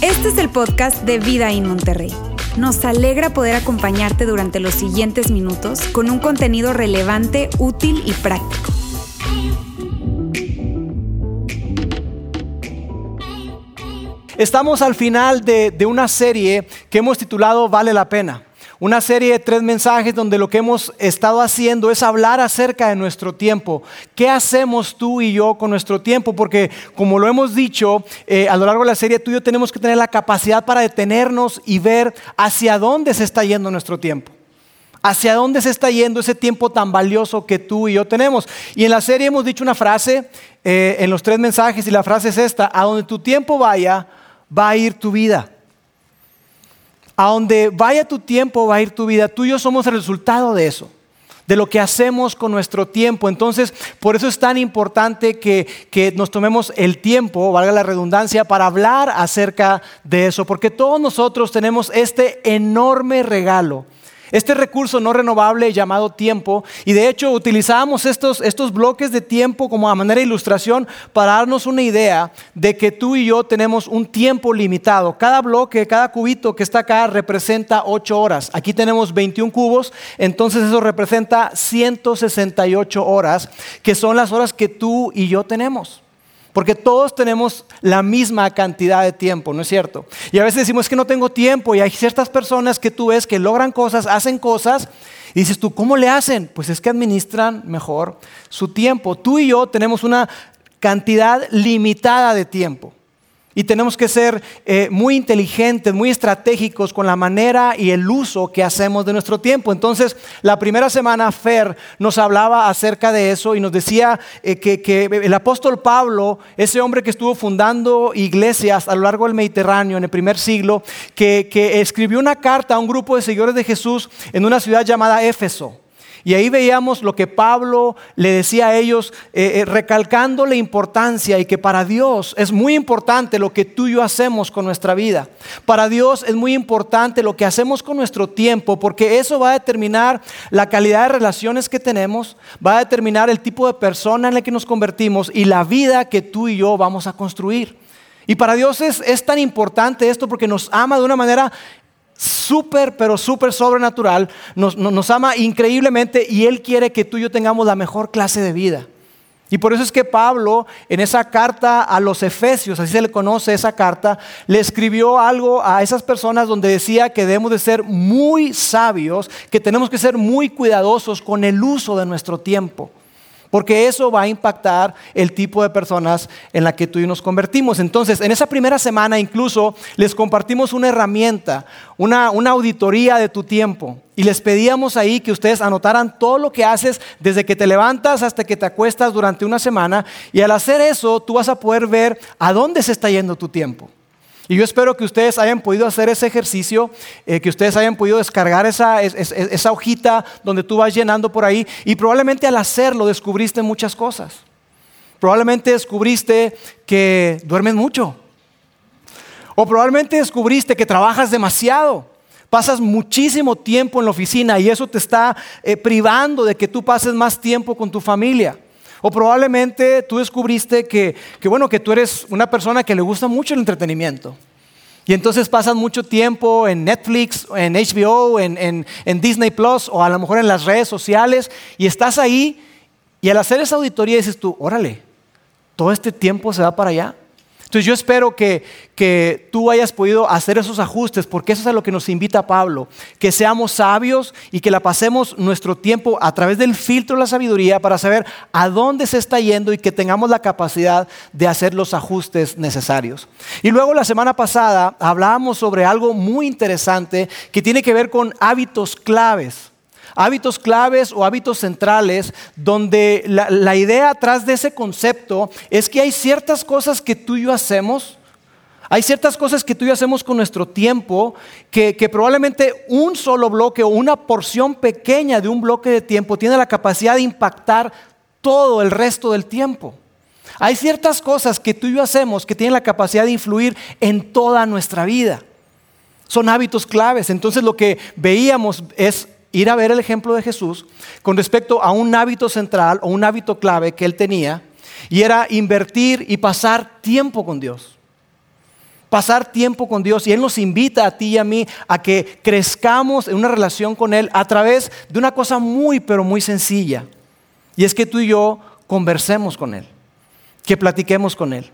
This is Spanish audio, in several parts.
Este es el podcast de Vida en Monterrey. Nos alegra poder acompañarte durante los siguientes minutos con un contenido relevante, útil y práctico. Estamos al final de, de una serie que hemos titulado Vale la pena. Una serie de tres mensajes donde lo que hemos estado haciendo es hablar acerca de nuestro tiempo. ¿Qué hacemos tú y yo con nuestro tiempo? Porque como lo hemos dicho eh, a lo largo de la serie, tú y yo tenemos que tener la capacidad para detenernos y ver hacia dónde se está yendo nuestro tiempo. Hacia dónde se está yendo ese tiempo tan valioso que tú y yo tenemos. Y en la serie hemos dicho una frase eh, en los tres mensajes y la frase es esta, a donde tu tiempo vaya, va a ir tu vida. A donde vaya tu tiempo va a ir tu vida. Tú y yo somos el resultado de eso, de lo que hacemos con nuestro tiempo. Entonces, por eso es tan importante que, que nos tomemos el tiempo, valga la redundancia, para hablar acerca de eso, porque todos nosotros tenemos este enorme regalo este recurso no renovable llamado tiempo, y de hecho utilizábamos estos, estos bloques de tiempo como a manera de ilustración para darnos una idea de que tú y yo tenemos un tiempo limitado. Cada bloque, cada cubito que está acá representa 8 horas. Aquí tenemos 21 cubos, entonces eso representa 168 horas, que son las horas que tú y yo tenemos. Porque todos tenemos la misma cantidad de tiempo, ¿no es cierto? Y a veces decimos que no tengo tiempo y hay ciertas personas que tú ves que logran cosas, hacen cosas y dices tú, ¿cómo le hacen? Pues es que administran mejor su tiempo. Tú y yo tenemos una cantidad limitada de tiempo. Y tenemos que ser eh, muy inteligentes, muy estratégicos con la manera y el uso que hacemos de nuestro tiempo. Entonces, la primera semana Fer nos hablaba acerca de eso y nos decía eh, que, el apóstol Pablo, ese hombre que estuvo fundando iglesias a lo largo del Mediterráneo en el primer siglo, que escribió una carta a un grupo de seguidores de Jesús en una ciudad llamada Éfeso. Y ahí veíamos lo que Pablo le decía a ellos, eh, eh, recalcando la importancia y que para Dios es muy importante lo que tú y yo hacemos con nuestra vida. Para Dios es muy importante lo que hacemos con nuestro tiempo, porque eso va a determinar la calidad de relaciones que tenemos, va a determinar el tipo de persona en la que nos convertimos y la vida que tú y yo vamos a construir. Y para Dios es, es, tan importante esto porque nos ama de una manera súper, pero súper sobrenatural, nos, ama increíblemente y Él quiere que tú y yo tengamos la mejor clase de vida. Y por eso es que Pablo en esa carta a los Efesios, así se le conoce esa carta, le escribió algo a esas personas donde decía que debemos de ser muy sabios, que tenemos que ser muy cuidadosos con el uso de nuestro tiempo porque eso va a impactar el tipo de personas en la que tú y nos convertimos. Entonces, en esa primera semana incluso les compartimos una herramienta, una, una auditoría de tu tiempo. Y les pedíamos ahí que ustedes anotaran todo lo que haces desde que te levantas hasta que te acuestas durante una semana. Y al hacer eso, tú vas a poder ver a dónde se está yendo tu tiempo. Y yo espero que ustedes hayan podido hacer ese ejercicio, eh, que ustedes hayan podido descargar esa, esa hojita donde tú vas llenando por ahí y probablemente al hacerlo descubriste muchas cosas. Probablemente descubriste que duermes mucho. O probablemente descubriste que trabajas demasiado. Pasas muchísimo tiempo en la oficina y eso te está eh, privando de que tú pases más tiempo con tu familia. O probablemente tú descubriste que, bueno, que tú eres una persona que le gusta mucho el entretenimiento. Y entonces pasas mucho tiempo en Netflix, en HBO, en, en, Disney Plus o a lo mejor en las redes sociales y estás ahí y al hacer esa auditoría dices tú, órale, todo este tiempo se va para allá. Entonces yo espero que, que tú hayas podido hacer esos ajustes, porque eso es a lo que nos invita Pablo, que seamos sabios y que la pasemos nuestro tiempo a través del filtro de la sabiduría para saber a dónde se está yendo y que tengamos la capacidad de hacer los ajustes necesarios. Y luego la semana pasada hablábamos sobre algo muy interesante que tiene que ver con hábitos claves hábitos claves o hábitos centrales, donde la, idea atrás de ese concepto es que hay ciertas cosas que tú y yo hacemos, hay ciertas cosas que tú y yo hacemos con nuestro tiempo, que, que, probablemente un solo bloque o una porción pequeña de un bloque de tiempo tiene la capacidad de impactar todo el resto del tiempo. Hay ciertas cosas que tú y yo hacemos que tienen la capacidad de influir en toda nuestra vida. Son hábitos claves. Entonces lo que veíamos es ir a ver el ejemplo de Jesús con respecto a un hábito central o un hábito clave que él tenía. Y era invertir y pasar tiempo con Dios. Pasar tiempo con Dios. Y Él nos invita a ti y a mí a que crezcamos en una relación con Él a través de una cosa muy, pero muy sencilla. Y es que tú y yo conversemos con Él. Que platiquemos con Él.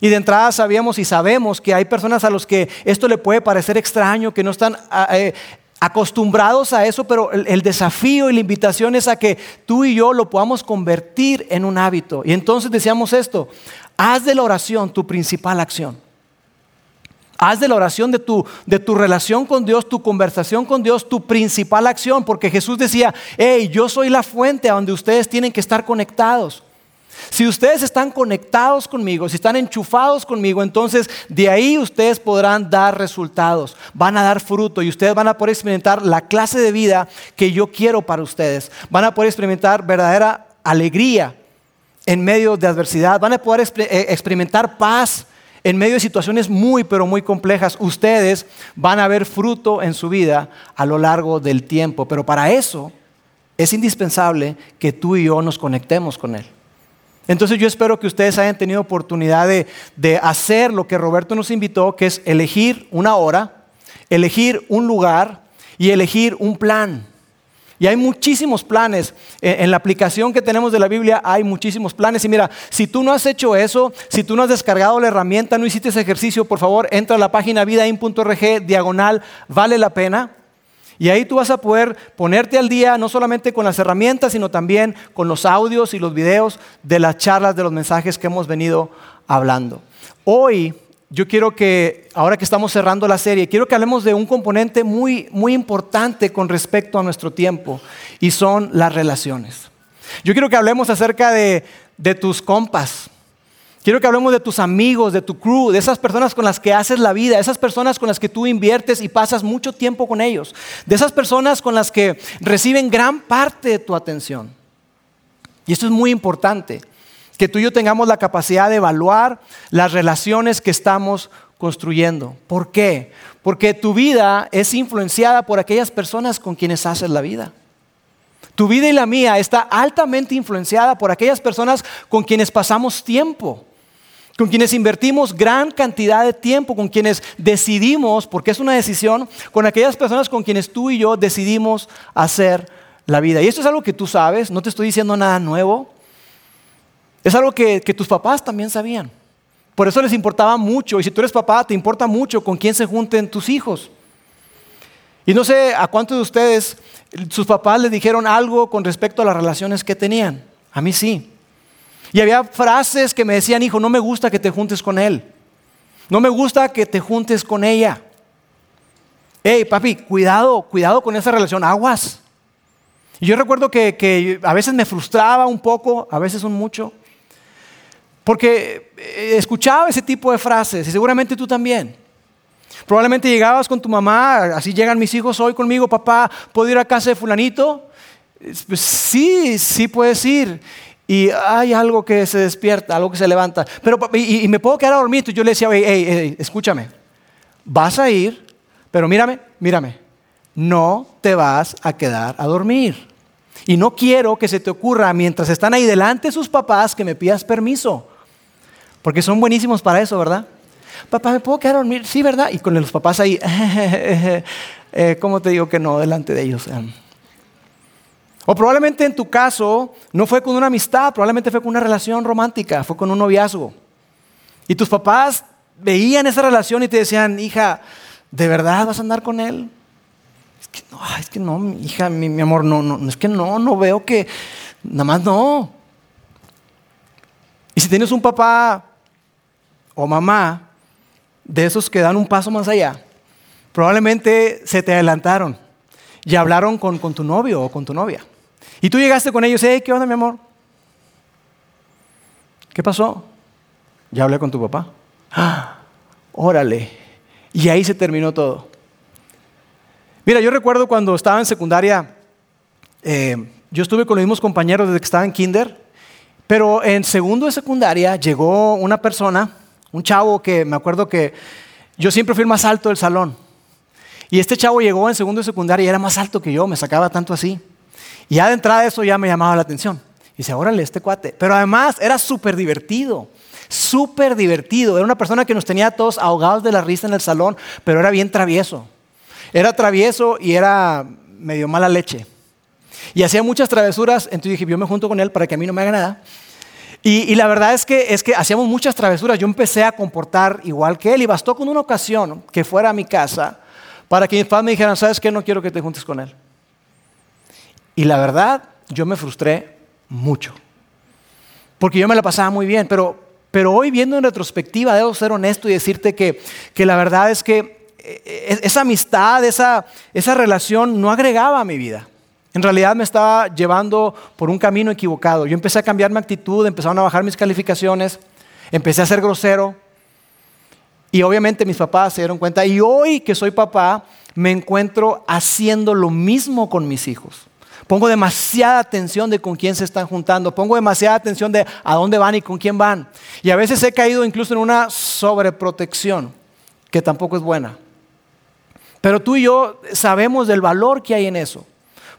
Y de entrada sabíamos y sabemos que hay personas a los que esto le puede parecer extraño, que no están ah, eh, acostumbrados a eso, pero el, desafío y la invitación es a que tú y yo lo podamos convertir en un hábito. Y entonces decíamos esto, haz de la oración tu principal acción. Haz de la oración de tu, de tu relación con Dios, tu conversación con Dios, tu principal acción, porque Jesús decía, hey, yo soy la fuente a donde ustedes tienen que estar conectados. Si ustedes están conectados conmigo, si están enchufados conmigo, entonces de ahí ustedes podrán dar resultados, van a dar fruto y ustedes van a poder experimentar la clase de vida que yo quiero para ustedes. Van a poder experimentar verdadera alegría en medio de adversidad, van a poder eh, experimentar paz en medio de situaciones muy, pero muy complejas. Ustedes van a ver fruto en su vida a lo largo del tiempo, pero para eso es indispensable que tú y yo nos conectemos con Él. Entonces yo espero que ustedes hayan tenido oportunidad de, hacer lo que Roberto nos invitó, que es elegir una hora, elegir un lugar y elegir un plan. Y hay muchísimos planes. En la aplicación que tenemos de la Biblia hay muchísimos planes. Y mira, si tú no has hecho eso, si tú no has descargado la herramienta, no hiciste ese ejercicio, por favor, entra a la página vidain.org, diagonal, vale la pena. Y ahí tú vas a poder ponerte al día no solamente con las herramientas, sino también con los audios y los videos de las charlas, de los mensajes que hemos venido hablando. Hoy yo quiero que, ahora que estamos cerrando la serie, quiero que hablemos de un componente muy, muy importante con respecto a nuestro tiempo, y son las relaciones. Yo quiero que hablemos acerca de, de tus compas, Quiero que hablemos de tus amigos, de tu crew, de esas personas con las que haces la vida, esas personas con las que tú inviertes y pasas mucho tiempo con ellos, de esas personas con las que reciben gran parte de tu atención. Y esto es muy importante, que tú y yo tengamos la capacidad de evaluar las relaciones que estamos construyendo. ¿Por qué? Porque tu vida es influenciada por aquellas personas con quienes haces la vida. Tu vida y la mía está altamente influenciada por aquellas personas con quienes pasamos tiempo con quienes invertimos gran cantidad de tiempo, con quienes decidimos, porque es una decisión, con aquellas personas con quienes tú y yo decidimos hacer la vida. Y esto es algo que tú sabes, no te estoy diciendo nada nuevo. Es algo que, tus papás también sabían. Por eso les importaba mucho. Y si tú eres papá, te importa mucho con quién se junten tus hijos. Y no sé a cuántos de ustedes sus papás les dijeron algo con respecto a las relaciones que tenían. A mí sí. Y había frases que me decían, hijo, no me gusta que te juntes con él. No me gusta que te juntes con ella. Hey, papi, cuidado, cuidado con esa relación, aguas. Y yo recuerdo que, a veces me frustraba un poco, a veces un mucho, porque eh, escuchaba ese tipo de frases y seguramente tú también. Probablemente llegabas con tu mamá, así llegan mis hijos hoy conmigo, papá, ¿puedo ir a casa de fulanito? Pues sí, sí puedes ir y hay algo que se despierta, algo que se levanta. Pero, y, me puedo quedar dormido. Y yo le decía, hey, escúchame, vas a ir, pero mírame, mírame, no te vas a quedar a dormir. Y no quiero que se te ocurra mientras están ahí delante sus papás que me pidas permiso. Porque son buenísimos para eso, ¿verdad? Papá, ¿me puedo quedar a dormir? Sí, ¿verdad? Y con los papás ahí, eh, ¿cómo te digo que no delante de ellos? O probablemente en tu caso no fue con una amistad, probablemente fue con una relación romántica, fue con un noviazgo. Y tus papás veían esa relación y te decían, hija, ¿de verdad vas a andar con él? Es que no, es que no, hija, mi, amor, no, no, es que no, no veo que, nada más no. Y si tienes un papá o mamá de esos que dan un paso más allá, probablemente se te adelantaron y hablaron con, con tu novio o con tu novia. Y tú llegaste con ellos, hey, ¿qué onda, mi amor? ¿Qué pasó? Ya hablé con tu papá. ¡Ah! Órale. Y ahí se terminó todo. Mira, yo recuerdo cuando estaba en secundaria, eh, yo estuve con los mismos compañeros desde que estaba en kinder, pero en segundo de secundaria llegó una persona, un chavo que me acuerdo que yo siempre fui el más alto del salón. Y este chavo llegó en segundo de secundaria y era más alto que yo, me sacaba tanto así. Y ya de entrada eso ya me llamaba la atención. dice, órale, este cuate. Pero además era súper divertido, súper divertido. Era una persona que nos tenía todos ahogados de la risa en el salón, pero era bien travieso. Era travieso y era medio mala leche. Y hacía muchas travesuras, entonces dije, yo me junto con él para que a mí no me haga nada. Y, la verdad es que, es que hacíamos muchas travesuras. Yo empecé a comportar igual que él y bastó con una ocasión que fuera a mi casa para que mis padres me dijeran, ¿sabes qué? No quiero que te juntes con él. Y la verdad, yo me frustré mucho. Porque yo me la pasaba muy bien, pero, pero hoy viendo en retrospectiva, debo ser honesto y decirte que, que la verdad es que eh, esa amistad, esa, esa relación no agregaba a mi vida. En realidad me estaba llevando por un camino equivocado. Yo empecé a cambiar mi actitud, empezaron a bajar mis calificaciones, empecé a ser grosero. Y obviamente mis papás se dieron cuenta. Y hoy que soy papá, me encuentro haciendo lo mismo con mis hijos. Pongo demasiada atención de con quién se están juntando. Pongo demasiada atención de a dónde van y con quién van. Y a veces he caído incluso en una sobreprotección, que tampoco es buena. Pero tú y yo sabemos del valor que hay en eso.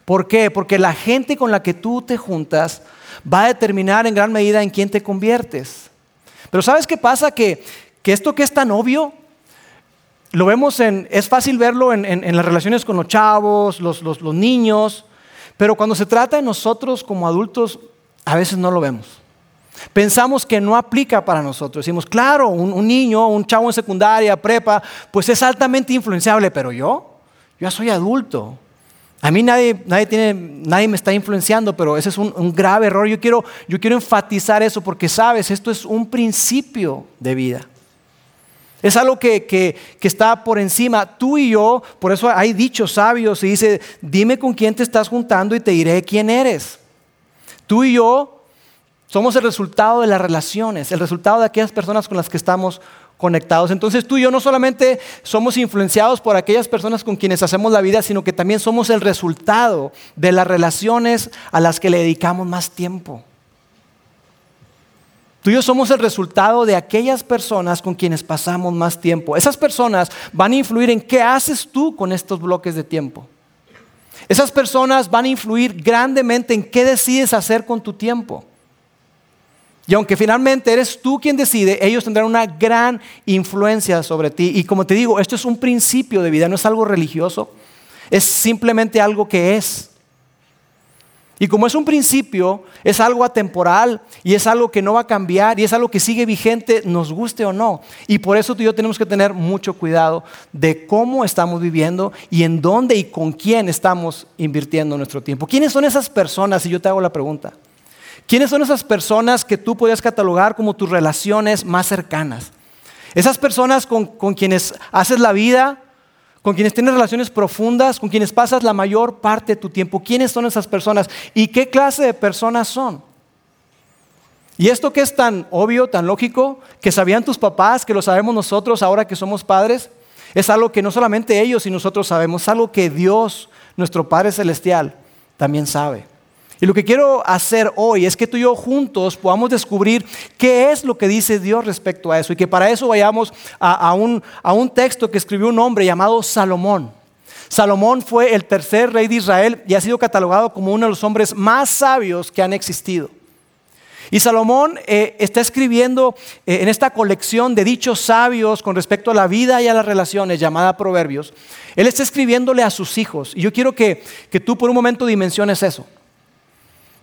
¿Por qué? Porque la gente con la que tú te juntas va a determinar en gran medida en quién te conviertes. Pero ¿sabes qué pasa? Que, esto que es tan obvio, lo vemos en, es fácil verlo en, las relaciones con los chavos, los, niños, pero cuando se trata de nosotros como adultos, a veces no lo vemos. Pensamos que no aplica para nosotros. Decimos, claro, un, un, niño, un chavo en secundaria, prepa, pues es altamente influenciable, pero yo, yo ya soy adulto. A mí nadie, me está influenciando, pero ese es un, grave error. Yo quiero, enfatizar eso porque, sabes, esto es un principio de vida. Es algo que, que, está por encima. Tú y yo, por eso hay dichos sabios y dice, dime con quién te estás juntando y te diré quién eres. Tú y yo somos el resultado de las relaciones, el resultado de aquellas personas con las que estamos conectados. Entonces tú y yo no solamente somos influenciados por aquellas personas con quienes hacemos la vida, sino que también somos el resultado de las relaciones a las que le dedicamos más tiempo. Tú y yo somos el resultado de aquellas personas con quienes pasamos más tiempo. Esas personas van a influir en qué haces tú con estos bloques de tiempo. Esas personas van a influir grandemente en qué decides hacer con tu tiempo. Y aunque finalmente eres tú quien decide, ellos tendrán una gran influencia sobre ti. Y como te digo, esto es un principio de vida, no es algo religioso, es simplemente algo que es. Y como es un principio, es algo atemporal y es algo que no va a cambiar y es algo que sigue vigente, nos guste o no. Y por eso tú y yo tenemos que tener mucho cuidado de cómo estamos viviendo y en dónde y con quién estamos invirtiendo nuestro tiempo. ¿Quiénes son esas personas? Si yo te hago la pregunta. ¿Quiénes son esas personas que tú podrías catalogar como tus relaciones más cercanas? Esas personas con, quienes haces la vida, con quienes tienes relaciones profundas, con quienes pasas la mayor parte de tu tiempo. ¿Quiénes son esas personas y qué clase de personas son? Y esto que es tan obvio, tan lógico, que sabían tus papás, que lo sabemos nosotros ahora que somos padres, es algo que no solamente ellos y nosotros sabemos, es algo que Dios, nuestro Padre Celestial, también sabe. Y lo que quiero hacer hoy es que tú y yo juntos podamos descubrir qué es lo que dice Dios respecto a eso. Y que para eso vayamos a, un, texto que escribió un hombre llamado Salomón. Salomón fue el tercer rey de Israel y ha sido catalogado como uno de los hombres más sabios que han existido. Y Salomón eh, está escribiendo eh, en esta colección de dichos sabios con respecto a la vida y a las relaciones llamada Proverbios. Él está escribiéndole a sus hijos. Y yo quiero que tú por un momento dimensiones eso.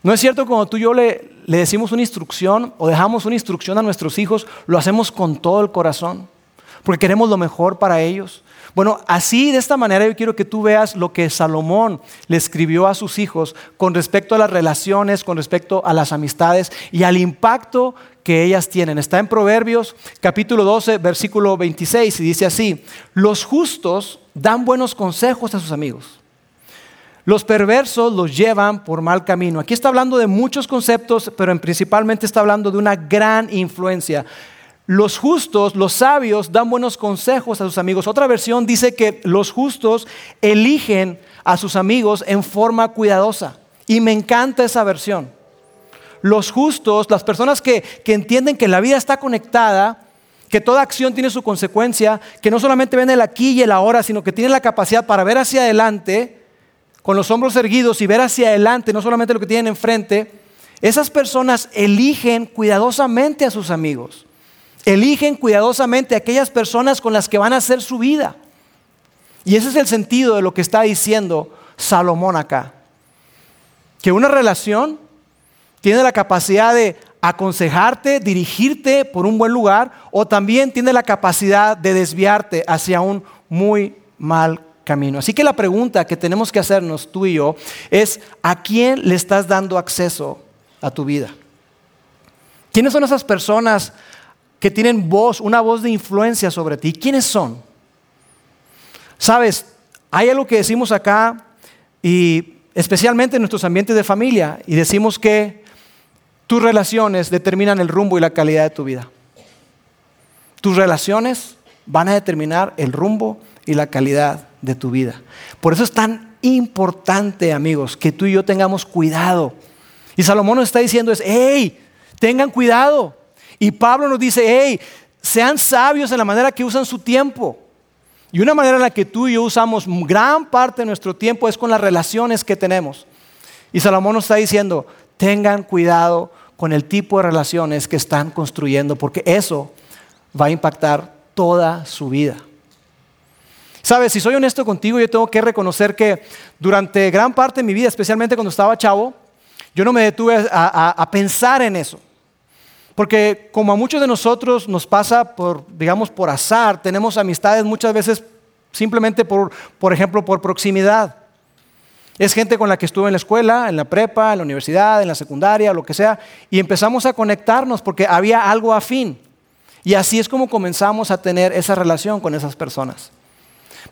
¿No es cierto cuando tú y yo le, le decimos una instrucción o dejamos una instrucción a nuestros hijos, lo hacemos con todo el corazón? Porque queremos lo mejor para ellos. Bueno, así de esta manera yo quiero que tú veas lo que Salomón le escribió a sus hijos con respecto a las relaciones, con respecto a las amistades y al impacto que ellas tienen. Está en Proverbios capítulo 12, versículo 26 y dice así, los justos dan buenos consejos a sus amigos los perversos los llevan por mal camino. Aquí está hablando de muchos conceptos, pero principalmente está hablando de una gran influencia. Los justos, los sabios, dan buenos consejos a sus amigos. Otra versión dice que los justos eligen a sus amigos en forma cuidadosa. Y me encanta esa versión. Los justos, las personas que, que entienden que la vida está conectada, que toda acción tiene su consecuencia, que no solamente ven el aquí y el ahora, sino que tienen la capacidad para ver hacia adelante, con los hombros erguidos y ver hacia adelante, no solamente lo que tienen enfrente, Esas personas eligen cuidadosamente a sus amigos. Eligen cuidadosamente a aquellas personas con las que van a hacer su vida. Y ese es el sentido de lo que está diciendo Salomón acá. Que una relación tiene la capacidad de aconsejarte, dirigirte por un buen lugar o también tiene la capacidad de desviarte hacia un muy mal camino. Así que la pregunta que tenemos que hacernos tú y yo es, ¿a quién le estás dando acceso a tu vida? ¿Quiénes son esas personas que tienen voz, una voz de influencia sobre ti? ¿Quiénes son? Sabes, hay algo que decimos acá y especialmente en nuestros ambientes de familia y decimos que tus relaciones determinan el rumbo y la calidad de tu vida. Tus relaciones van a determinar el rumbo y la calidad de tu vida. Por eso es tan importante, amigos, que tú y yo tengamos cuidado. Y Salomón nos está diciendo es, hey, tengan cuidado. Y Pablo nos dice, hey, sean sabios en la manera que usan su tiempo. Y una manera en la que tú y yo usamos gran parte de nuestro tiempo es con las relaciones que tenemos. Y Salomón nos está diciendo, tengan cuidado con el tipo de relaciones que están construyendo, porque eso va a impactar toda su vida. Sabes, si soy honesto contigo, yo tengo que reconocer que durante gran parte de mi vida, especialmente cuando estaba chavo, yo no me detuve a, pensar en eso. Porque como a muchos de nosotros nos pasa por, digamos, por azar, tenemos amistades muchas veces simplemente por, por ejemplo, por proximidad. Es gente con la que estuve en la escuela, en la prepa, en la universidad, en la secundaria, lo que sea, y empezamos a conectarnos porque había algo afín. Y así es como comenzamos a tener esa relación con esas personas.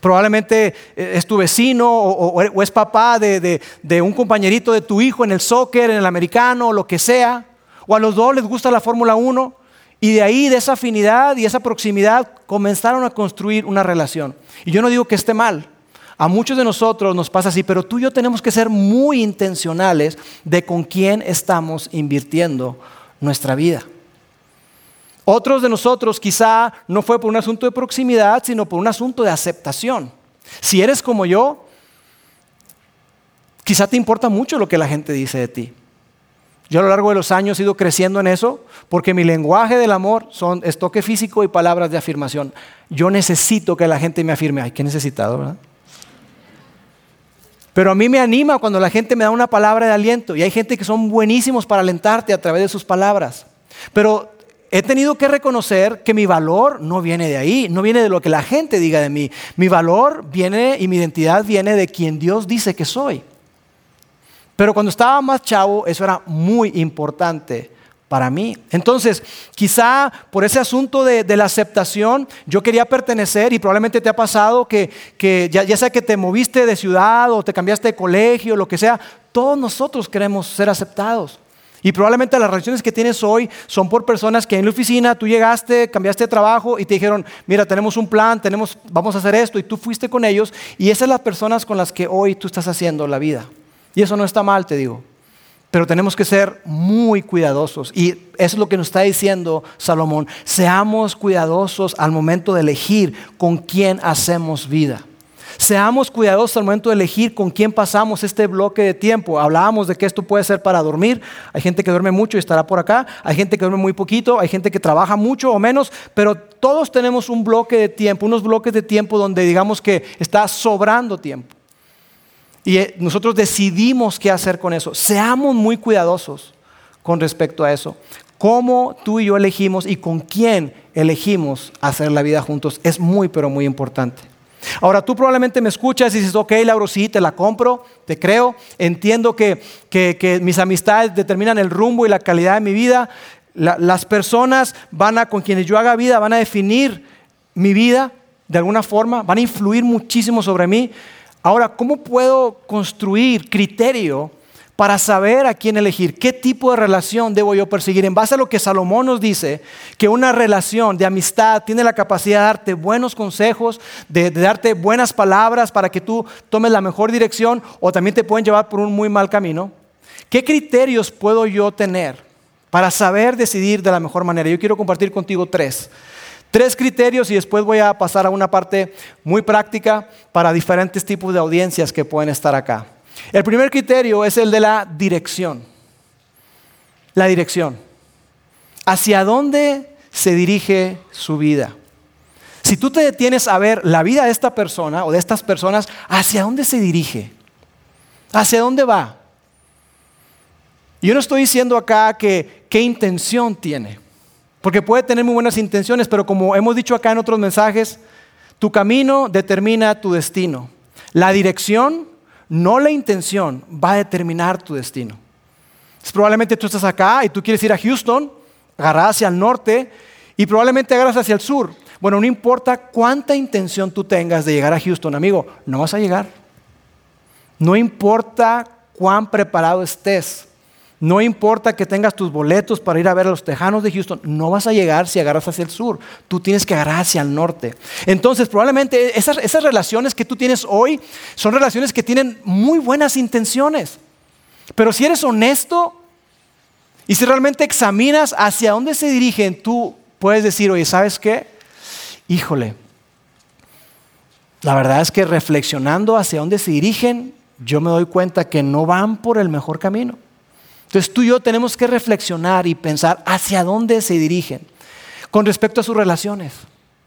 Probablemente eh, es tu vecino o, es papá de, de, un compañerito de tu hijo en el soccer, en el americano, lo que sea. O a los dos les gusta la Fórmula 1. Y de ahí, de esa afinidad y esa proximidad, comenzaron a construir una relación. Y yo no digo que esté mal. A muchos de nosotros nos pasa así, pero tú y yo tenemos que ser muy intencionales de con quién estamos invirtiendo nuestra vida. Otros de nosotros quizá no fue por un asunto de proximidad, sino por un asunto de aceptación. Si eres como yo, quizá te importa mucho lo que la gente dice de ti. Yo a lo largo de los años he ido creciendo en eso porque mi lenguaje del amor son estoque físico y palabras de afirmación. Yo necesito que la gente me afirme. Ay, qué necesitado, ¿verdad? Pero a mí me anima cuando la gente me da una palabra de aliento y hay gente que son buenísimos para alentarte a través de sus palabras. Pero he tenido que reconocer que mi valor no viene de ahí, no viene de lo que la gente diga de mí. Mi valor viene y mi identidad viene de quien Dios dice que soy. Pero cuando estaba más chavo, eso era muy importante para mí. Entonces, quizá por ese asunto de, la aceptación, yo quería pertenecer y probablemente te ha pasado que, ya, ya, sea que te moviste de ciudad o te cambiaste de colegio, lo que sea, todos nosotros queremos ser aceptados. Y probablemente las relaciones que tienes hoy son por personas que en la oficina tú llegaste, cambiaste de trabajo y te dijeron, mira, tenemos un plan, tenemos, vamos a hacer esto, y tú fuiste con ellos, y esas son las personas con las que hoy tú estás haciendo la vida. Y eso no está mal, te digo. Pero tenemos que ser muy cuidadosos. Y es lo que nos está diciendo Salomón. Seamos cuidadosos al momento de elegir con quién hacemos vida. Seamos cuidadosos al momento de elegir con quién pasamos este bloque de tiempo. Hablábamos de que esto puede ser para dormir. Hay gente que duerme mucho y estará por acá. Hay gente que duerme muy poquito. Hay gente que trabaja mucho o menos. Pero todos tenemos un bloque de tiempo, unos bloques de tiempo donde digamos que está sobrando tiempo. Y eh, nosotros decidimos qué hacer con eso. Seamos muy cuidadosos con respecto a eso. Cómo tú y yo elegimos y con quién elegimos hacer la vida juntos es muy, pero muy importante. Ahora tú probablemente me escuchas y dices, ok, Lauro, sí, te la compro, te creo, entiendo que, mis amistades determinan el rumbo y la calidad de mi vida. las personas van a, con quienes yo haga vida, van a definir mi vida de alguna forma, van a influir muchísimo sobre mí. Ahora, ¿cómo puedo construir criterio para saber a quién elegir, qué tipo de relación debo yo perseguir. En base a lo que Salomón nos dice, que una relación de amistad tiene la capacidad de darte buenos consejos, de, darte buenas palabras para que tú tomes la mejor dirección o también te pueden llevar por un muy mal camino. ¿Qué criterios puedo yo tener para saber decidir de la mejor manera? Yo quiero compartir contigo tres. Tres criterios y después voy a pasar a una parte muy práctica para diferentes tipos de audiencias que pueden estar acá. El primer criterio es el de la dirección. la dirección. ¿Hacia dónde se dirige su vida? Si tú te detienes a ver la vida de esta persona o de estas personas, ¿hacia dónde se dirige? ¿Hacia dónde va? Yo no estoy diciendo acá que qué intención tiene, porque puede tener muy buenas intenciones, pero como hemos dicho acá en otros mensajes, tu camino determina tu destino. La dirección, no la intención, va a determinar tu destino. probablemente tú estás acá y tú quieres ir a Houston, agarras hacia el norte y probablemente agarras hacia el sur. Bueno, no importa cuánta intención tú tengas de llegar a Houston, amigo, no vas a llegar. No importa cuán preparado estés. No importa que tengas tus boletos para ir a ver a los Tejanos de Houston, no vas a llegar si agarras hacia el sur. Tú tienes que agarrar hacia el norte. Entonces, probablemente esas, relaciones que tú tienes hoy son relaciones que tienen muy buenas intenciones. Pero si eres honesto y si realmente examinas hacia dónde se dirigen, tú puedes decir, oye, ¿sabes qué? Híjole, la verdad es que reflexionando hacia dónde se dirigen, yo me doy cuenta que no van por el mejor camino. Entonces tú y yo tenemos que reflexionar y pensar hacia dónde se dirigen con respecto a sus relaciones,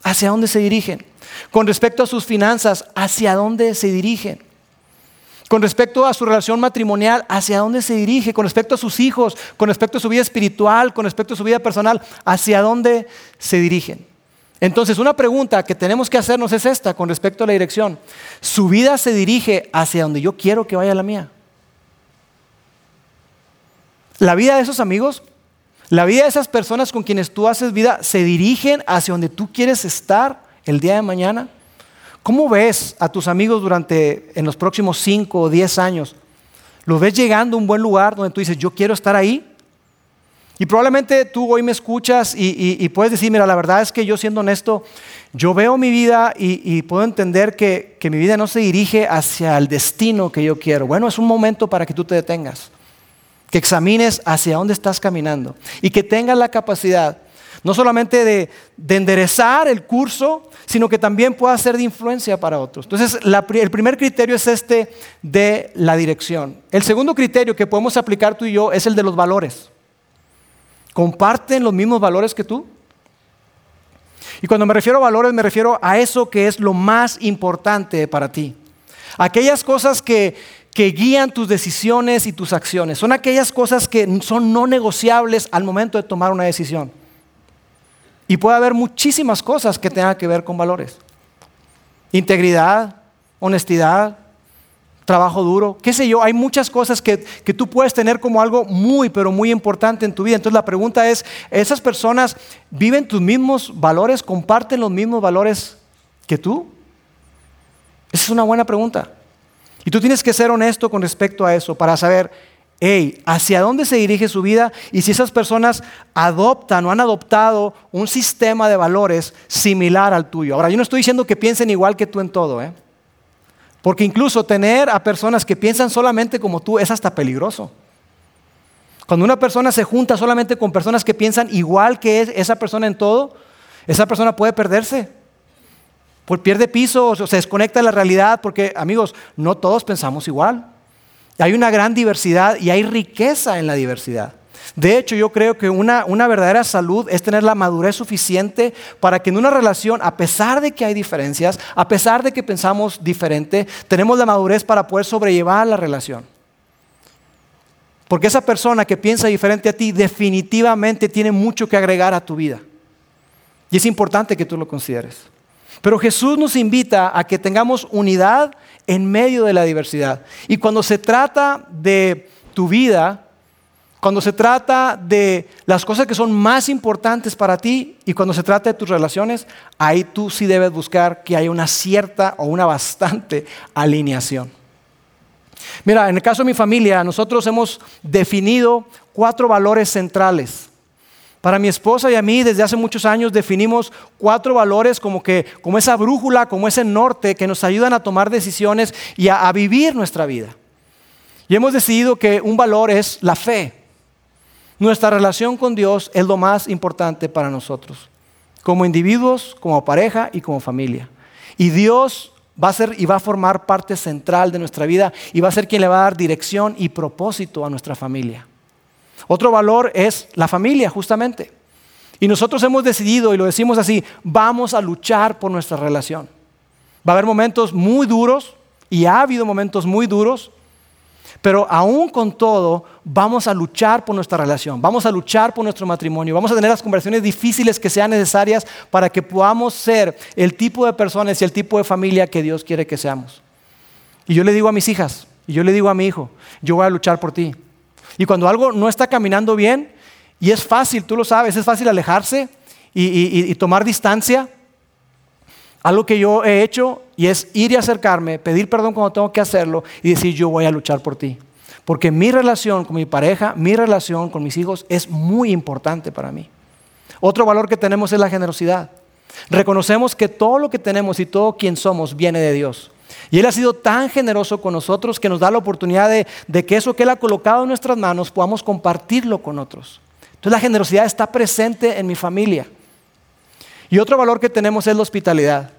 hacia dónde se dirigen, con respecto a sus finanzas, hacia dónde se dirigen, con respecto a su relación matrimonial, hacia dónde se dirige, con respecto a sus hijos, con respecto a su vida espiritual, con respecto a su vida personal, hacia dónde se dirigen. Entonces, una pregunta que tenemos que hacernos es esta con respecto a la dirección. ¿Su vida se dirige hacia donde yo quiero que vaya la mía? La vida de esos amigos, la vida de esas personas con quienes tú haces vida, se dirigen hacia donde tú quieres estar el día de mañana. ¿Cómo ves a tus amigos durante en los próximos 5 o 10 años? ¿Los ves llegando a un buen lugar donde tú dices, yo quiero estar ahí? Y probablemente tú hoy me escuchas y, puedes decir, mira, la verdad es que yo siendo honesto, yo veo mi vida y, puedo entender que, que mi vida no se dirige hacia el destino que yo quiero. Bueno, es un momento para que tú te detengas que examines hacia dónde estás caminando y que tengas la capacidad no solamente de, enderezar el curso, sino que también pueda ser de influencia para otros. Entonces, el primer criterio es este de la dirección. El segundo criterio que podemos aplicar tú y yo es el de los valores. ¿Comparten los mismos valores que tú? Y cuando me refiero a valores, me refiero a eso que es lo más importante para ti. Aquellas cosas que, que guían tus decisiones y tus acciones. Son aquellas cosas que son no negociables al momento de tomar una decisión. Y puede haber muchísimas cosas que tengan que ver con valores. Integridad, honestidad, trabajo duro, qué sé yo, hay muchas cosas que, que, tú puedes tener como algo muy, pero muy importante en tu vida. Entonces la pregunta es, ¿esas personas viven tus mismos valores, comparten los mismos valores que tú? Esa es una buena pregunta. Y tú tienes que ser honesto con respecto a eso para saber, hey, hacia dónde se dirige su vida y si esas personas adoptan o han adoptado un sistema de valores similar al tuyo. Ahora, yo no estoy diciendo que piensen igual que tú en todo, ¿eh? Porque incluso tener a personas que piensan solamente como tú es hasta peligroso. Cuando una persona se junta solamente con personas que piensan igual que esa persona en todo, esa persona puede perderse pierde piso o se desconecta de la realidad, porque amigos, no todos pensamos igual. Hay una gran diversidad y hay riqueza en la diversidad. De hecho, yo creo que una, una, verdadera salud es tener la madurez suficiente para que en una relación, a pesar de que hay diferencias, a pesar de que pensamos diferente, tenemos la madurez para poder sobrellevar la relación. Porque esa persona que piensa diferente a ti definitivamente tiene mucho que agregar a tu vida. Y es importante que tú lo consideres. Pero Jesús nos invita a que tengamos unidad en medio de la diversidad. Y cuando se trata de tu vida, cuando se trata de las cosas que son más importantes para ti y cuando se trata de tus relaciones, ahí tú sí debes buscar que haya una cierta o una bastante alineación. Mira, en el caso de mi familia, nosotros hemos definido cuatro valores centrales para mi esposa y a mí desde hace muchos años definimos cuatro valores como que como esa brújula, como ese norte que nos ayudan a tomar decisiones y a, a vivir nuestra vida. Y hemos decidido que un valor es la fe. Nuestra relación con Dios es lo más importante para nosotros, como individuos, como pareja y como familia. Y Dios va a ser y va a formar parte central de nuestra vida y va a ser quien le va a dar dirección y propósito a nuestra familia. Otro valor es la familia, justamente. Y nosotros hemos decidido, y lo decimos así, vamos a luchar por nuestra relación. Va a haber momentos muy duros, y ha habido momentos muy duros, pero aún con todo, vamos a luchar por nuestra relación, vamos a luchar por nuestro matrimonio, vamos a tener las conversaciones difíciles que sean necesarias para que podamos ser el tipo de personas y el tipo de familia que Dios quiere que seamos. Y yo le digo a mis hijas, y yo le digo a mi hijo, yo voy a luchar por ti. Y cuando algo no está caminando bien, y es fácil, tú lo sabes, es fácil alejarse y, tomar distancia, algo que yo he hecho y es ir y acercarme, pedir perdón cuando tengo que hacerlo y decir yo voy a luchar por ti. Porque mi relación con mi pareja, mi relación con mis hijos es muy importante para mí. Otro valor que tenemos es la generosidad. Reconocemos que todo lo que tenemos y todo quien somos viene de Dios. Y Él ha sido tan generoso con nosotros que nos da la oportunidad de, de que eso que Él ha colocado en nuestras manos podamos compartirlo con otros. Entonces la generosidad está presente en mi familia. Y otro valor que tenemos es la hospitalidad.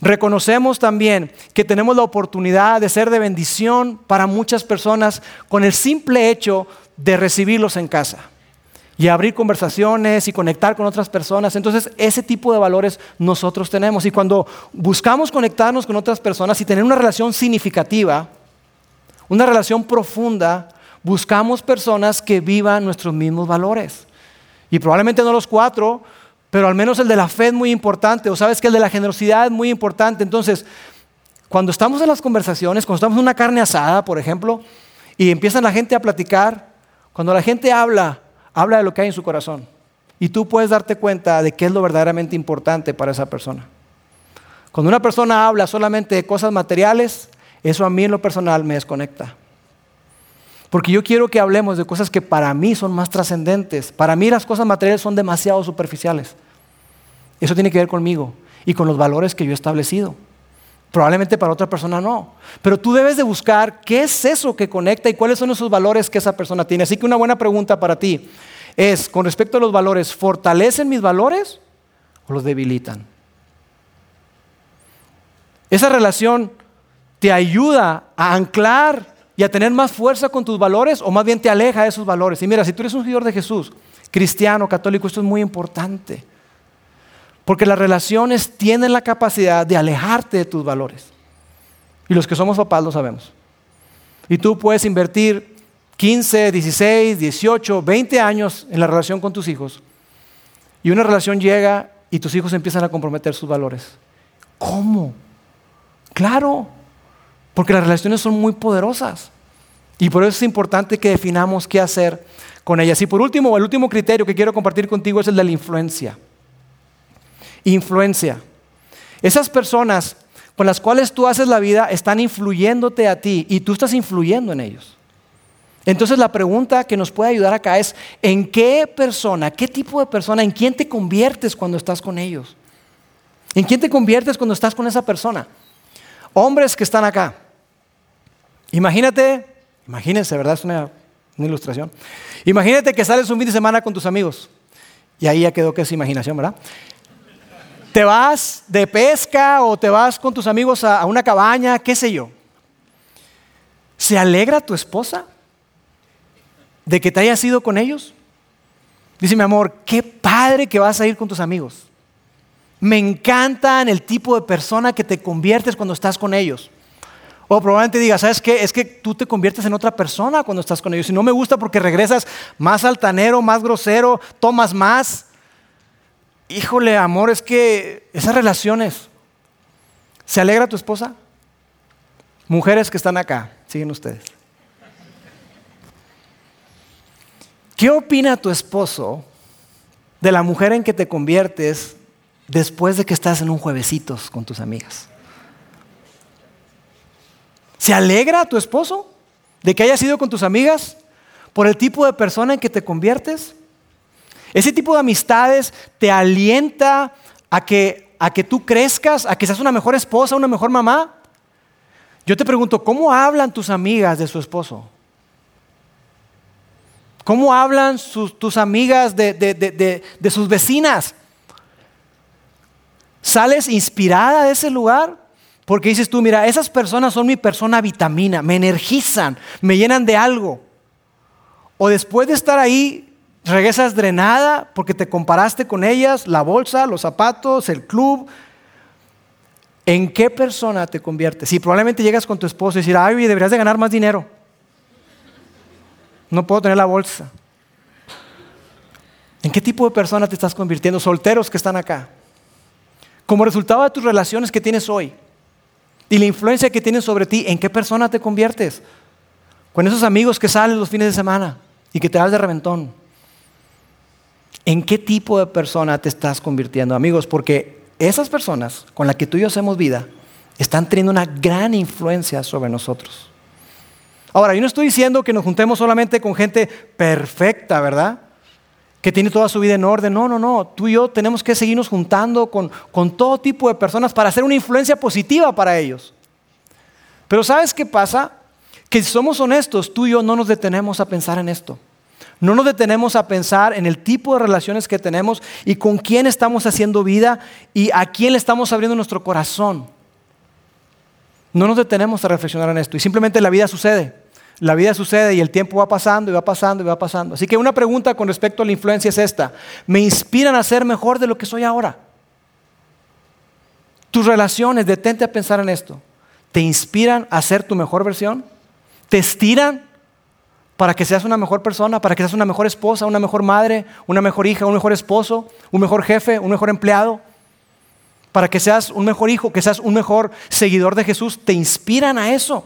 Reconocemos también que tenemos la oportunidad de ser de bendición para muchas personas con el simple hecho de recibirlos en casa y abrir conversaciones y conectar con otras personas. Entonces, ese tipo de valores nosotros tenemos. Y cuando buscamos conectarnos con otras personas y tener una relación significativa, una relación profunda, buscamos personas que vivan nuestros mismos valores. Y probablemente no los cuatro, pero al menos el de la fe es muy importante, o sabes que el de la generosidad es muy importante. Entonces, cuando estamos en las conversaciones, cuando estamos en una carne asada, por ejemplo, y empiezan la gente a platicar, cuando la gente habla, habla de lo que hay en su corazón. Y tú puedes darte cuenta de qué es lo verdaderamente importante para esa persona. Cuando una persona habla solamente de cosas materiales, eso a mí en lo personal me desconecta. Porque yo quiero que hablemos de cosas que para mí son más trascendentes. Para mí las cosas materiales son demasiado superficiales. Eso tiene que ver conmigo y con los valores que yo he establecido. Probablemente para otra persona no. Pero tú debes de buscar qué es eso que conecta y cuáles son esos valores que esa persona tiene. Así que una buena pregunta para ti es, con respecto a los valores, ¿fortalecen mis valores o los debilitan? Esa relación te ayuda a anclar y a tener más fuerza con tus valores o más bien te aleja de esos valores. Y mira, si tú eres un seguidor de Jesús, cristiano, católico, esto es muy importante. Porque las relaciones tienen la capacidad de alejarte de tus valores. Y los que somos papás lo sabemos. Y tú puedes invertir 15, 16, 18, 20 años en la relación con tus hijos. Y una relación llega y tus hijos empiezan a comprometer sus valores. ¿Cómo? Claro, porque las relaciones son muy poderosas. Y por eso es importante que definamos qué hacer con ellas. Y por último, el último criterio que quiero compartir contigo es el de la influencia. Influencia. Esas personas con las cuales tú haces la vida están influyéndote a ti y tú estás influyendo en ellos. Entonces la pregunta que nos puede ayudar acá es, ¿en qué persona, qué tipo de persona, en quién te conviertes cuando estás con ellos? ¿En quién te conviertes cuando estás con esa persona? Hombres que están acá. Imagínate, imagínense, ¿verdad? Es una, ilustración. Imagínate que sales un fin de semana con tus amigos. Y ahí ya quedó que es imaginación, ¿verdad? Te vas de pesca o te vas con tus amigos a, una cabaña, qué sé yo. ¿Se alegra tu esposa de que te hayas ido con ellos? Dice mi amor, qué padre que vas a ir con tus amigos. Me encantan el tipo de persona que te conviertes cuando estás con ellos. O probablemente digas, ¿sabes qué? Es que tú te conviertes en otra persona cuando estás con ellos. Y no me gusta porque regresas más altanero, más grosero, tomas más. Híjole, amor, es que esas relaciones. ¿Se alegra tu esposa? Mujeres que están acá, siguen ustedes. ¿Qué opina tu esposo de la mujer en que te conviertes después de que estás en un juevesitos con tus amigas? ¿Se alegra tu esposo de que hayas ido con tus amigas por el tipo de persona en que te conviertes? Ese tipo de amistades te alienta a que, a que tú crezcas, a que seas una mejor esposa, una mejor mamá. Yo te pregunto, ¿cómo hablan tus amigas de su esposo? ¿Cómo hablan tus amigas de sus vecinas? ¿Sales inspirada de ese lugar? Porque dices tú, mira, esas personas son mi persona vitamina, me energizan, me llenan de algo. o después de estar ahí, regresas drenada porque te comparaste con ellas, la bolsa, los zapatos, el club. ¿En qué persona te conviertes? Si probablemente llegas con tu esposo y decir, ay, deberías de ganar más dinero. No puedo tener la bolsa. ¿En qué tipo de persona te estás convirtiendo? Solteros que están acá. Como resultado de tus relaciones que tienes hoy y la influencia que tienen sobre ti, ¿en qué persona te conviertes? Con esos amigos que salen los fines de semana y que te das de reventón. ¿En qué tipo de persona te estás convirtiendo, amigos? Porque esas personas con las que tú y yo hacemos vida están teniendo una gran influencia sobre nosotros. Ahora, yo no estoy diciendo que nos juntemos solamente con gente perfecta, ¿verdad? que tiene toda su vida en orden. No, no, no. Tú y yo tenemos que seguirnos juntando con, con todo tipo de personas para hacer una influencia positiva para ellos. Pero ¿sabes qué pasa? Que si somos honestos, tú y yo no nos detenemos a pensar en esto. No nos detenemos a pensar en el tipo de relaciones que tenemos y con quién estamos haciendo vida y a quién le estamos abriendo nuestro corazón. No nos detenemos a reflexionar en esto y simplemente la vida sucede la vida sucede y el tiempo va pasando y va pasando y va pasando. Así que una pregunta con respecto a la influencia es esta. ¿Me inspiran a ser mejor de lo que soy ahora? Tus relaciones, detente a pensar en esto. ¿Te inspiran a ser tu mejor versión? ¿Te estiran para que seas una mejor persona, para que seas una mejor esposa, una mejor madre, una mejor hija, un mejor esposo, un mejor jefe, un mejor empleado? Para que seas un mejor hijo, que seas un mejor seguidor de Jesús. ¿Te inspiran a eso?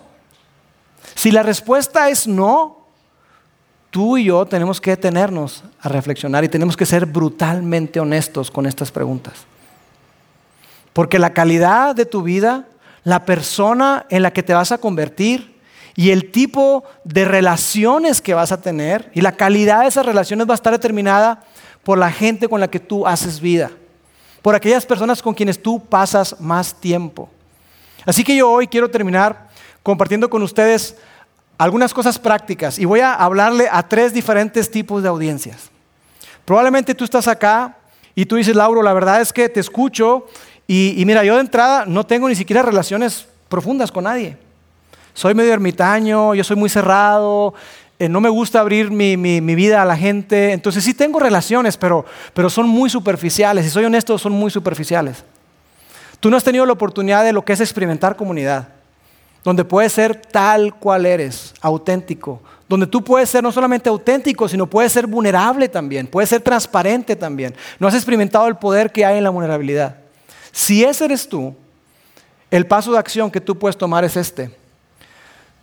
Si la respuesta es no, tú y yo tenemos que detenernos a reflexionar y tenemos que ser brutalmente honestos con estas preguntas. Porque la calidad de tu vida, la persona en la que te vas a convertir y el tipo de relaciones que vas a tener y la calidad de esas relaciones va a estar determinada por la gente con la que tú haces vida, por aquellas personas con quienes tú pasas más tiempo. Así que yo hoy quiero terminar compartiendo con ustedes algunas cosas prácticas y voy a hablarle a tres diferentes tipos de audiencias. Probablemente tú estás acá y tú dices, Lauro, la verdad es que te escucho y, mira, yo de entrada no tengo ni siquiera relaciones profundas con nadie. Soy medio ermitaño, yo soy muy cerrado, eh, no me gusta abrir mi, vida a la gente. Entonces sí tengo relaciones, pero, pero son muy superficiales. Si soy honesto, son muy superficiales. Tú no has tenido la oportunidad de lo que es experimentar comunidad donde puedes ser tal cual eres, auténtico, donde tú puedes ser no solamente auténtico, sino puedes ser vulnerable también, puedes ser transparente también. No has experimentado el poder que hay en la vulnerabilidad. Si ese eres tú, el paso de acción que tú puedes tomar es este.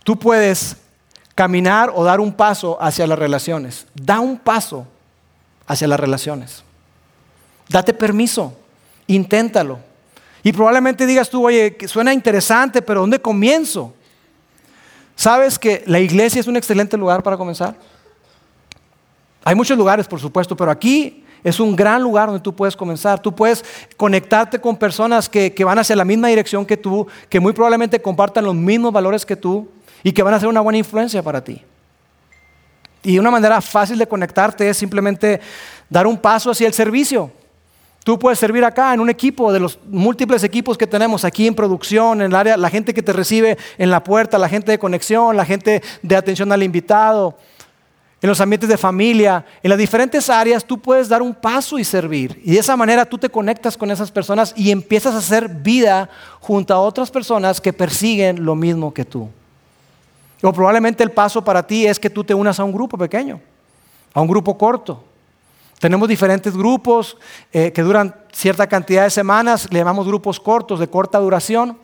Tú puedes caminar o dar un paso hacia las relaciones. Da un paso hacia las relaciones. Date permiso, inténtalo. Y probablemente digas tú, oye, suena interesante, pero ¿dónde comienzo? ¿Sabes que la iglesia es un excelente lugar para comenzar? Hay muchos lugares, por supuesto, pero aquí es un gran lugar donde tú puedes comenzar. Tú puedes conectarte con personas que, que, van hacia la misma dirección que tú, que muy probablemente compartan los mismos valores que tú y que van a ser una buena influencia para ti. Y una manera fácil de conectarte es simplemente dar un paso hacia el servicio. Tú puedes servir acá en un equipo de los múltiples equipos que tenemos aquí en producción, en el área, la gente que te recibe en la puerta, la gente de conexión, la gente de atención al invitado, en los ambientes de familia, en las diferentes áreas tú puedes dar un paso y servir. Y de esa manera tú te conectas con esas personas y empiezas a hacer vida junto a otras personas que persiguen lo mismo que tú. O probablemente el paso para ti es que tú te unas a un grupo pequeño, a un grupo corto tenemos diferentes grupos eh, que duran cierta cantidad de semanas, le llamamos grupos cortos, de corta duración.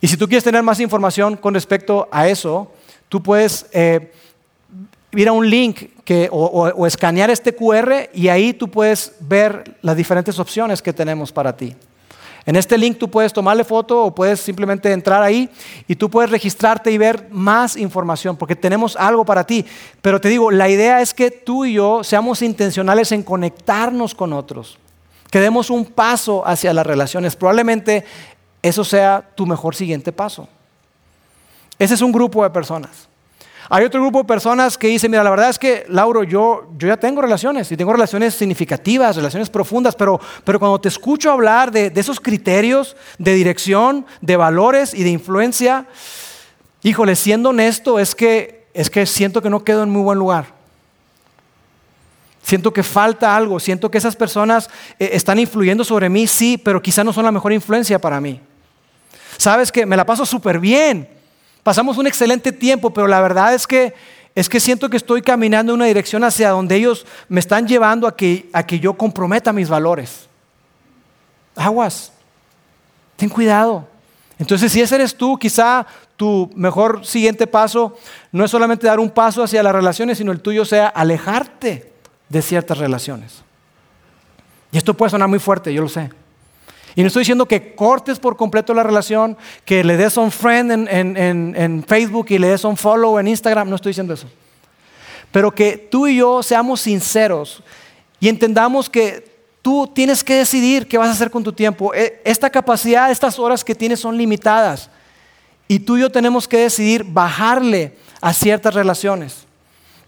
Y si tú quieres tener más información con respecto a eso, tú puedes eh, ir a un link o escanear este QR y ahí tú puedes ver las diferentes opciones que tenemos para ti. En este link tú puedes tomarle foto o puedes simplemente entrar ahí y tú puedes registrarte y ver más información porque tenemos algo para ti. Pero te digo, la idea es que tú y yo seamos intencionales en conectarnos con otros, que demos un paso hacia las relaciones. Probablemente eso sea tu mejor siguiente paso. Ese es un grupo de personas. Hay otro grupo de personas que dicen, mira, la verdad es que, Lauro, yo, yo ya tengo relaciones y tengo relaciones significativas, relaciones profundas, pero, pero cuando te escucho hablar de, de esos criterios de dirección, de valores y de influencia, híjole, siendo honesto, es que, es que siento que no quedo en muy buen lugar. Siento que falta algo, siento que esas personas eh, están influyendo sobre mí, sí, pero quizá no son la mejor influencia para mí. Sabes que me la paso súper bien, pasamos un excelente tiempo, pero la verdad es que, es que siento que estoy caminando en una dirección hacia donde ellos me están llevando a que, a que yo comprometa mis valores. Aguas, ten cuidado. Entonces, si ese eres tú, quizá tu mejor siguiente paso no es solamente dar un paso hacia las relaciones, sino el tuyo sea alejarte de ciertas relaciones. Y esto puede sonar muy fuerte, yo lo sé. Y no estoy diciendo que cortes por completo la relación, que le des un friend en, Facebook y le des un follow en Instagram, no estoy diciendo eso. Pero que tú y yo seamos sinceros y entendamos que tú tienes que decidir qué vas a hacer con tu tiempo. E, esta capacidad, estas horas que tienes son limitadas. Y tú y yo tenemos que decidir bajarle a ciertas relaciones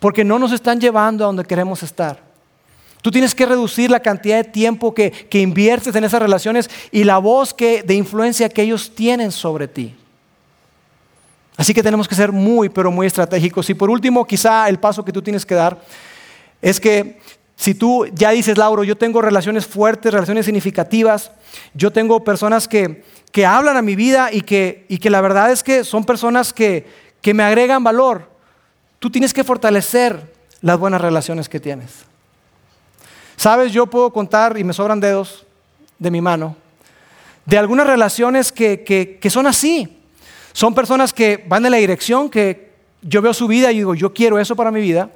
porque no nos están llevando a donde queremos estar. Tú tienes que reducir la cantidad de tiempo que, que inviertes en esas relaciones y la voz que, de influencia que ellos tienen sobre ti. Así que tenemos que ser muy, pero muy estratégicos. Y por último, quizá el paso que tú tienes que dar es que si tú ya dices, Lauro, yo tengo relaciones fuertes, relaciones significativas, yo tengo personas que, que hablan a mi vida y que, y que la verdad es que son personas que, que me agregan valor, Tú tienes que fortalecer las buenas relaciones que tienes. Sabes, yo puedo contar, y me sobran dedos de mi mano, de algunas relaciones que, son así. Son personas que van en la dirección que yo veo su vida y digo, yo quiero eso para mi vida.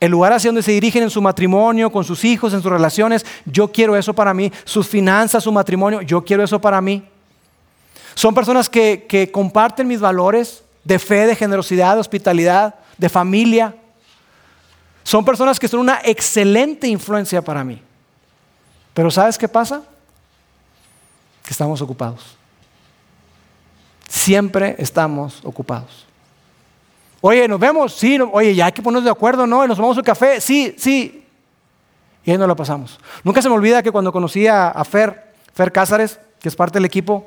El lugar hacia donde se dirigen en su matrimonio, con sus hijos, en sus relaciones, yo quiero eso para mí. Sus finanzas, su matrimonio, yo quiero eso para mí. Son personas que, que comparten mis valores, de fe, de generosidad, de hospitalidad, de familia. Son personas que son una excelente influencia para mí. Pero ¿sabes qué pasa? Que estamos ocupados. Siempre estamos ocupados. Oye, ¿nos vemos? Sí, oye, ya hay que ponernos de acuerdo, ¿no? ¿Nos tomamos un café? Sí, sí. Y ahí no lo pasamos. Nunca se me olvida que cuando conocí a, a Fer, Fer Cázares, que es parte del equipo,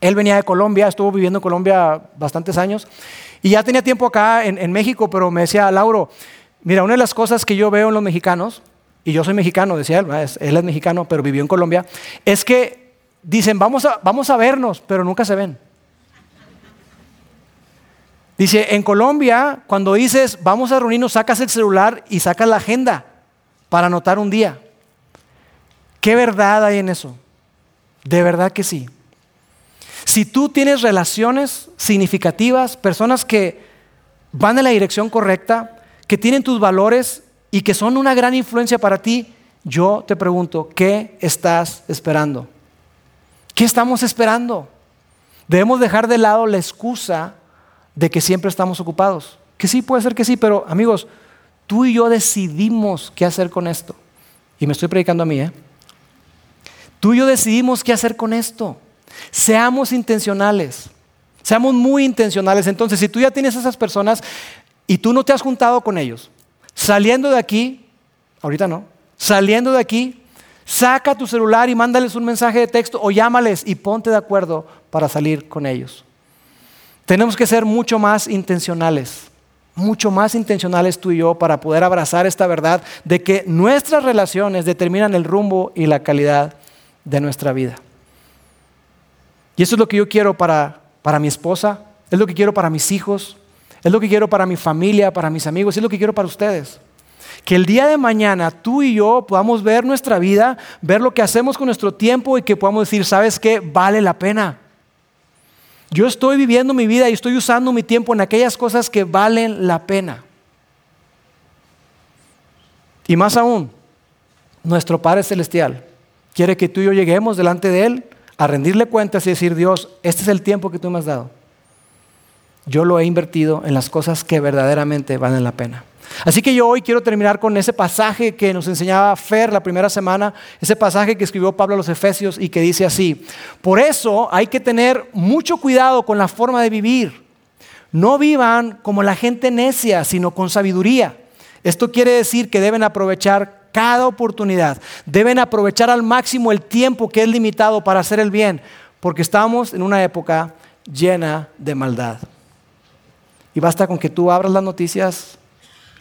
él venía de Colombia, estuvo viviendo en Colombia bastantes años y ya tenía tiempo acá en, México, pero me decía, Lauro, mira, una de las cosas que yo veo en los mexicanos, y yo soy mexicano, decía él, él es mexicano, pero vivió en Colombia, es que dicen, vamos a, vamos a vernos, pero nunca se ven. Dice, en Colombia, cuando dices, vamos a reunirnos, sacas el celular y sacas la agenda para anotar un día. ¿Qué verdad hay en eso? De verdad que sí. Si tú tienes relaciones significativas, personas que van en la dirección correcta, que tienen tus valores y que son una gran influencia para ti, yo te pregunto, ¿qué estás esperando? ¿Qué estamos esperando? Debemos dejar de lado la excusa de que siempre estamos ocupados. Que sí, puede ser que sí, pero amigos, tú y yo decidimos qué hacer con esto. Y me estoy predicando a mí, ¿eh? Tú y yo decidimos qué hacer con esto. Seamos intencionales. Seamos muy intencionales. Entonces, si tú ya tienes esas personas y tú no te has juntado con ellos, saliendo de aquí, ahorita no, saliendo de aquí, saca tu celular y mándales un mensaje de texto o llámales y ponte de acuerdo para salir con ellos. Tenemos que ser mucho más intencionales, mucho más intencionales tú y yo para poder abrazar esta verdad de que nuestras relaciones determinan el rumbo y la calidad de nuestra vida. Y eso es lo que yo quiero para, para mi esposa, es lo que quiero para mis hijos, es lo que quiero para mi familia, para mis amigos, es lo que quiero para ustedes. Que el día de mañana tú y yo podamos ver nuestra vida, ver lo que hacemos con nuestro tiempo y que podamos decir, ¿sabes qué? Vale la pena. Yo estoy viviendo mi vida y estoy usando mi tiempo en aquellas cosas que valen la pena. Y más aún, nuestro Padre Celestial quiere que tú y yo lleguemos delante de Él a rendirle cuentas y decir, Dios, este es el tiempo que tú me has dado. Yo lo he invertido en las cosas que verdaderamente valen la pena. Así que yo hoy quiero terminar con ese pasaje que nos enseñaba Fer la primera semana, ese pasaje que escribió Pablo a los Efesios y que dice así, por eso hay que tener mucho cuidado con la forma de vivir. No vivan como la gente necia, sino con sabiduría. Esto quiere decir que deben aprovechar cada oportunidad. Deben aprovechar al máximo el tiempo que es limitado para hacer el bien, porque estamos en una época llena de maldad. Y basta con que tú abras las noticias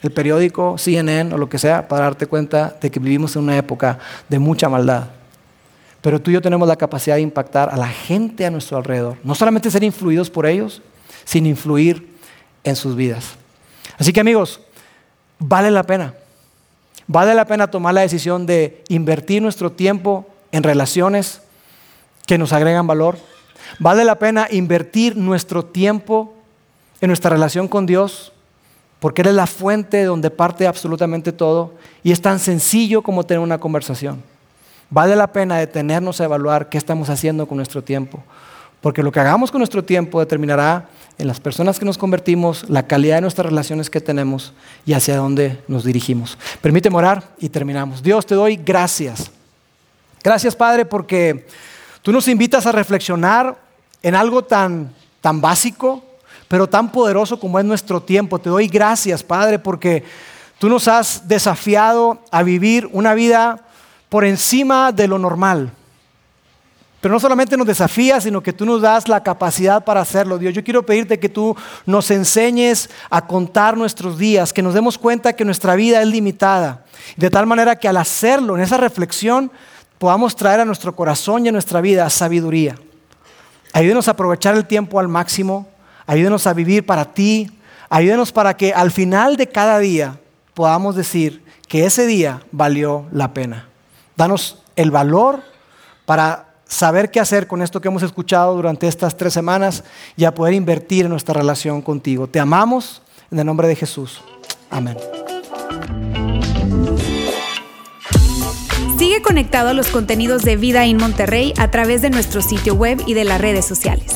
el periódico, CNN o lo que sea, para darte cuenta de que vivimos en una época de mucha maldad. Pero tú y yo tenemos la capacidad de impactar a la gente a nuestro alrededor. No solamente ser influidos por ellos, sino influir en sus vidas. Así que amigos, vale la pena. Vale la pena tomar la decisión de invertir nuestro tiempo en relaciones que nos agregan valor. Vale la pena invertir nuestro tiempo en nuestra relación con Dios, porque Él es la fuente donde parte absolutamente todo y es tan sencillo como tener una conversación. Vale la pena detenernos a evaluar qué estamos haciendo con nuestro tiempo, porque lo que hagamos con nuestro tiempo determinará en las personas que nos convertimos, la calidad de nuestras relaciones que tenemos y hacia dónde nos dirigimos. Permíteme orar y terminamos. Dios, te doy gracias. Gracias, Padre, porque tú nos invitas a reflexionar en algo tan, tan básico, pero tan poderoso como es nuestro tiempo. Te doy gracias, Padre, porque tú nos has desafiado a vivir una vida por encima de lo normal. Pero no solamente nos desafías, sino que tú nos das la capacidad para hacerlo, Dios. Yo quiero pedirte que tú nos enseñes a contar nuestros días, que nos demos cuenta que nuestra vida es limitada. De tal manera que al hacerlo, en esa reflexión, podamos traer a nuestro corazón y a nuestra vida sabiduría. Ayúdenos a aprovechar el tiempo al máximo, ayúdenos a vivir para ti, ayúdenos para que al final de cada día podamos decir que ese día valió la pena. Danos el valor para saber qué hacer con esto que hemos escuchado durante estas tres semanas y a poder invertir en nuestra relación contigo. Te amamos en el nombre de Jesús. Amén. Sigue conectado a los contenidos de Vida en Monterrey a través de nuestro sitio web y de las redes sociales.